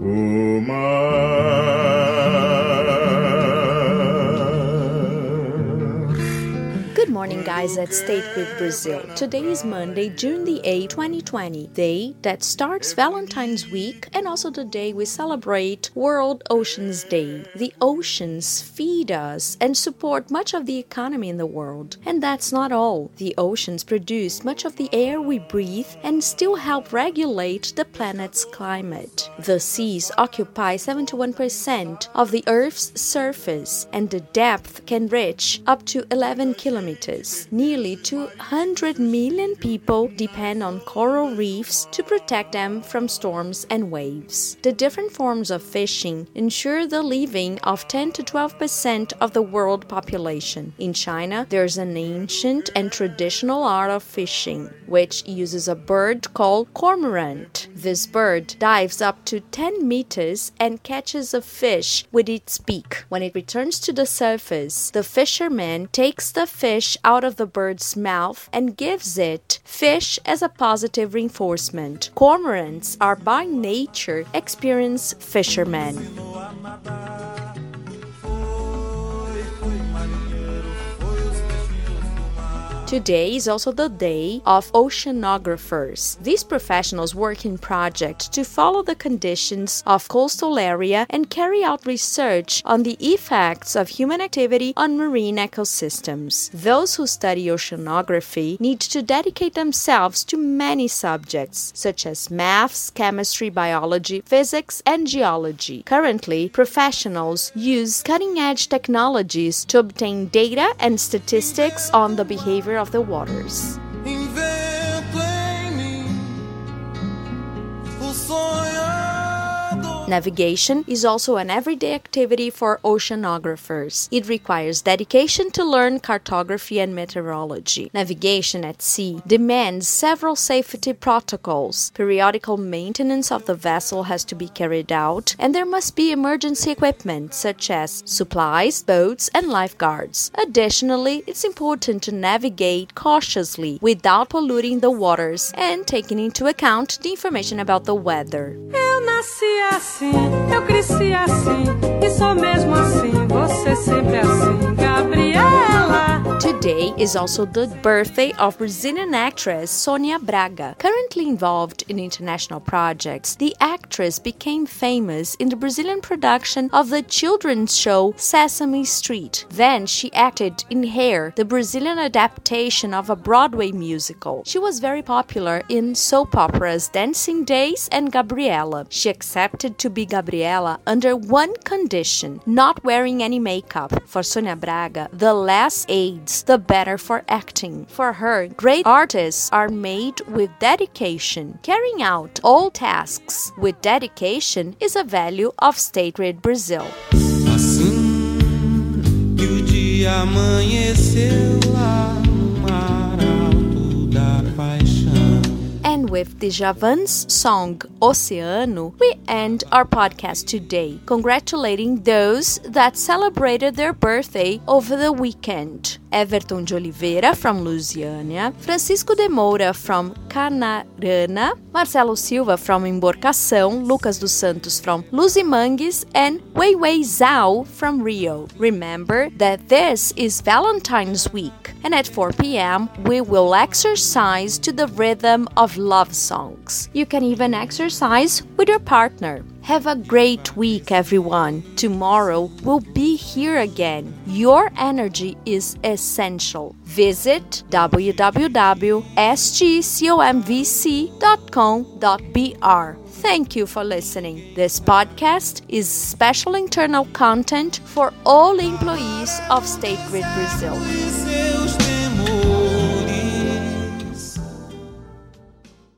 o mar. Morning, guys, at State Grid Brazil. Today is Monday, June the 8th, 2020, day that starts Valentine's Week and also the day we celebrate World Oceans Day. The oceans feed us and support much of the economy in the world. And that's not all. The oceans produce much of the air we breathe and still help regulate the planet's climate. The seas occupy 71% of the Earth's surface, and the depth can reach up to 11 kilometers. Nearly 200 million people depend on coral reefs to protect them from storms and waves. The different forms of fishing ensure the living of 10 to 12% of the world population. In China, there's an ancient and traditional art of fishing, which uses a bird called cormorant. This bird dives up to 10 meters and catches a fish with its beak. When it returns to the surface, the fisherman takes the fish out of the bird's mouth and gives it fish as a positive reinforcement. Cormorants are by nature experienced fishermen. Today is also the day of oceanographers. These professionals work in projects to follow the conditions of coastal area and carry out research on the effects of human activity on marine ecosystems. Those who study oceanography need to dedicate themselves to many subjects such as maths, chemistry, biology, physics, and geology. Currently, professionals use cutting-edge technologies to obtain data and statistics on the behavior of the waters. Navigation is also an everyday activity for oceanographers. It requires dedication to learn cartography and meteorology. Navigation at sea demands several safety protocols. Periodical maintenance of the vessel has to be carried out, and there must be emergency equipment such as supplies, boats, and lifeguards. Additionally, it's important to navigate cautiously without polluting the waters and taking into account the information about the weather. Nasci assim, eu cresci assim, Is also the birthday of Brazilian actress Sonia Braga. Currently involved in international projects, the actress became famous in the Brazilian production of the children's show Sesame Street. Then she acted in Hair, the Brazilian adaptation of a Broadway musical. She was very popular in soap operas Dancing Days and Gabriela. She accepted to be Gabriela under one condition not wearing any makeup. For Sonia Braga, the less aids, the better for acting. For her, great artists are made with dedication. Carrying out all tasks with dedication is a value of State Grid Brazil. Assim With Djavan's song Oceano, we end our podcast today, congratulating those that celebrated their birthday over the weekend. Everton de Oliveira from Luziânia, Francisco de Moura from Canarana, Marcelo Silva from Emborcação, Lucas dos Santos from Luzimangues, and Weiwei Zhao from Rio. Remember that this is Valentine's Week, and at 4 p.m., we will exercise to the rhythm of love songs. You can even exercise with your partner. Have a great week, everyone. Tomorrow we'll be here again. Your energy is essential. Visit www.stcomvc.com.br. Thank you for listening. This podcast is special internal content for all employees of State Grid Brazil.